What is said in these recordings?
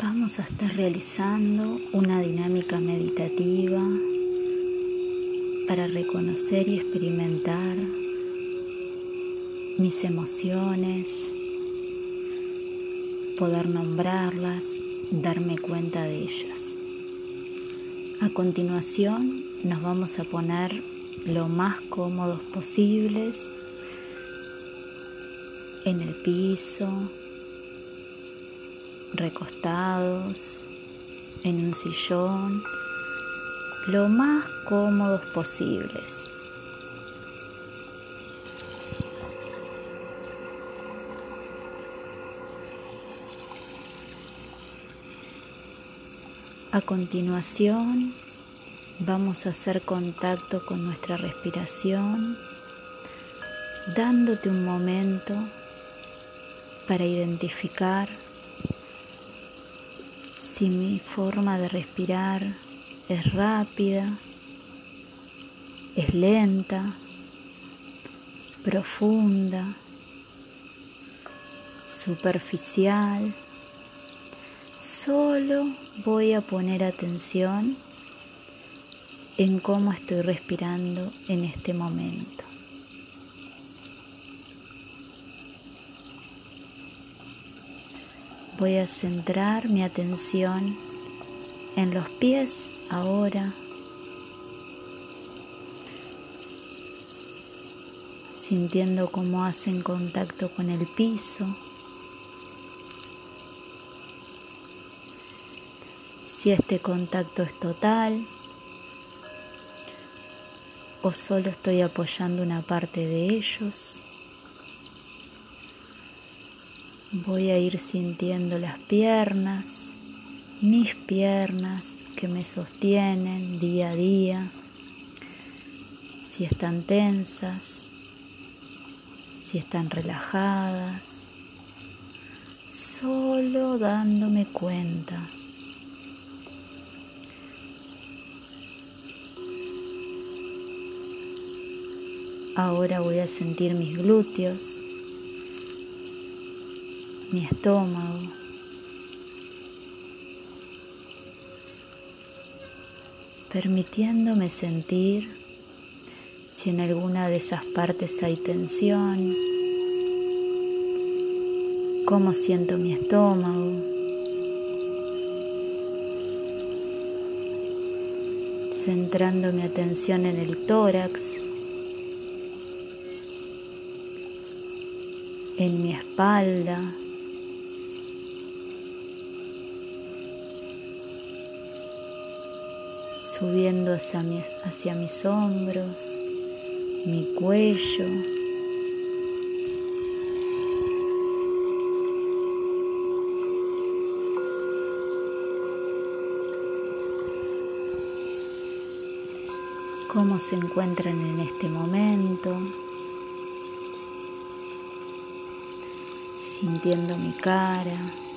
Vamos a estar realizando una dinámica meditativa para reconocer y experimentar mis emociones, poder nombrarlas, darme cuenta de ellas. A continuación nos vamos a poner lo más cómodos posibles en el piso, recostados, en un sillón, lo más cómodos posibles. A continuación vamos a hacer contacto con nuestra respiración, dándote un momento para identificar si mi forma de respirar es rápida, es lenta, profunda, superficial. Solo voy a poner atención en cómo estoy respirando en este momento. Voy a centrar mi atención en los pies ahora, sintiendo cómo hacen contacto con el piso. Si este contacto es total o solo estoy apoyando una parte de ellos. Voy a ir sintiendo las piernas, mis piernas que me sostienen día a día, si están tensas, si están relajadas, solo dándome cuenta. Ahora voy a sentir mis glúteos mi estómago. permitiéndome sentir si en alguna de esas partes hay tensión, cómo siento mi estómago, centrando mi atención en el tórax, en mi espalda, subiendo hacia, hacia mis hombros, mi cuello. cómo se encuentran en este momento, sintiendo mi cara.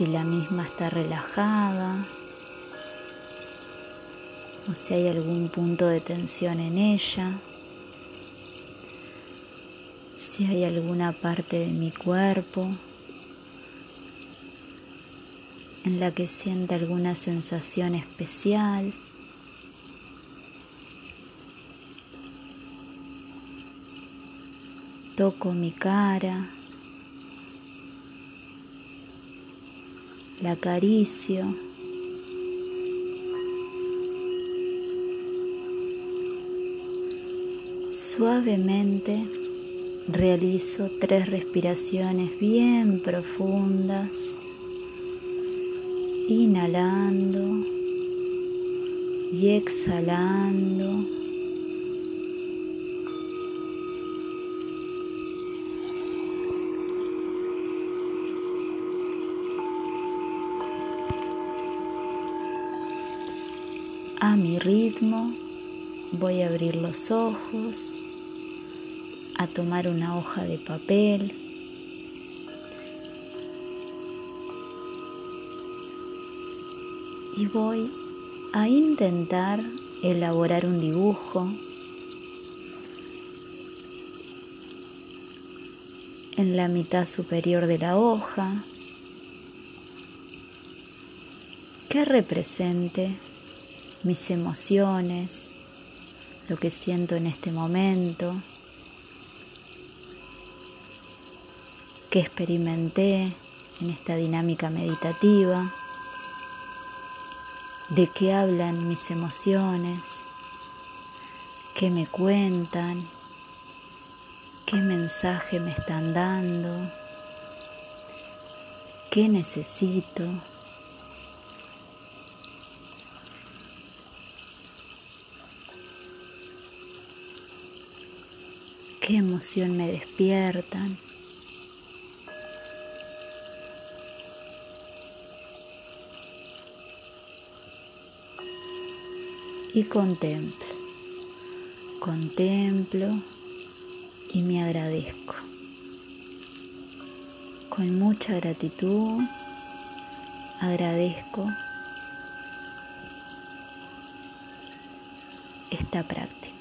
Si la misma está relajada o si hay algún punto de tensión en ella, si hay alguna parte de mi cuerpo en la que sienta alguna sensación especial. Toco mi cara. La acaricio. Suavemente realizo tres respiraciones bien profundas, inhalando y exhalando. A mi ritmo voy a abrir los ojos, a tomar una hoja de papel. Y voy a intentar elaborar un dibujo en la mitad superior de la hoja que represente mis emociones, lo que siento en este momento, que experimenté en esta dinámica meditativa, de qué hablan mis emociones, qué me cuentan, qué mensaje me están dando, qué necesito. Qué emoción me despiertan. Y contemplo, contemplo y me agradezco. Con mucha gratitud agradezco esta práctica.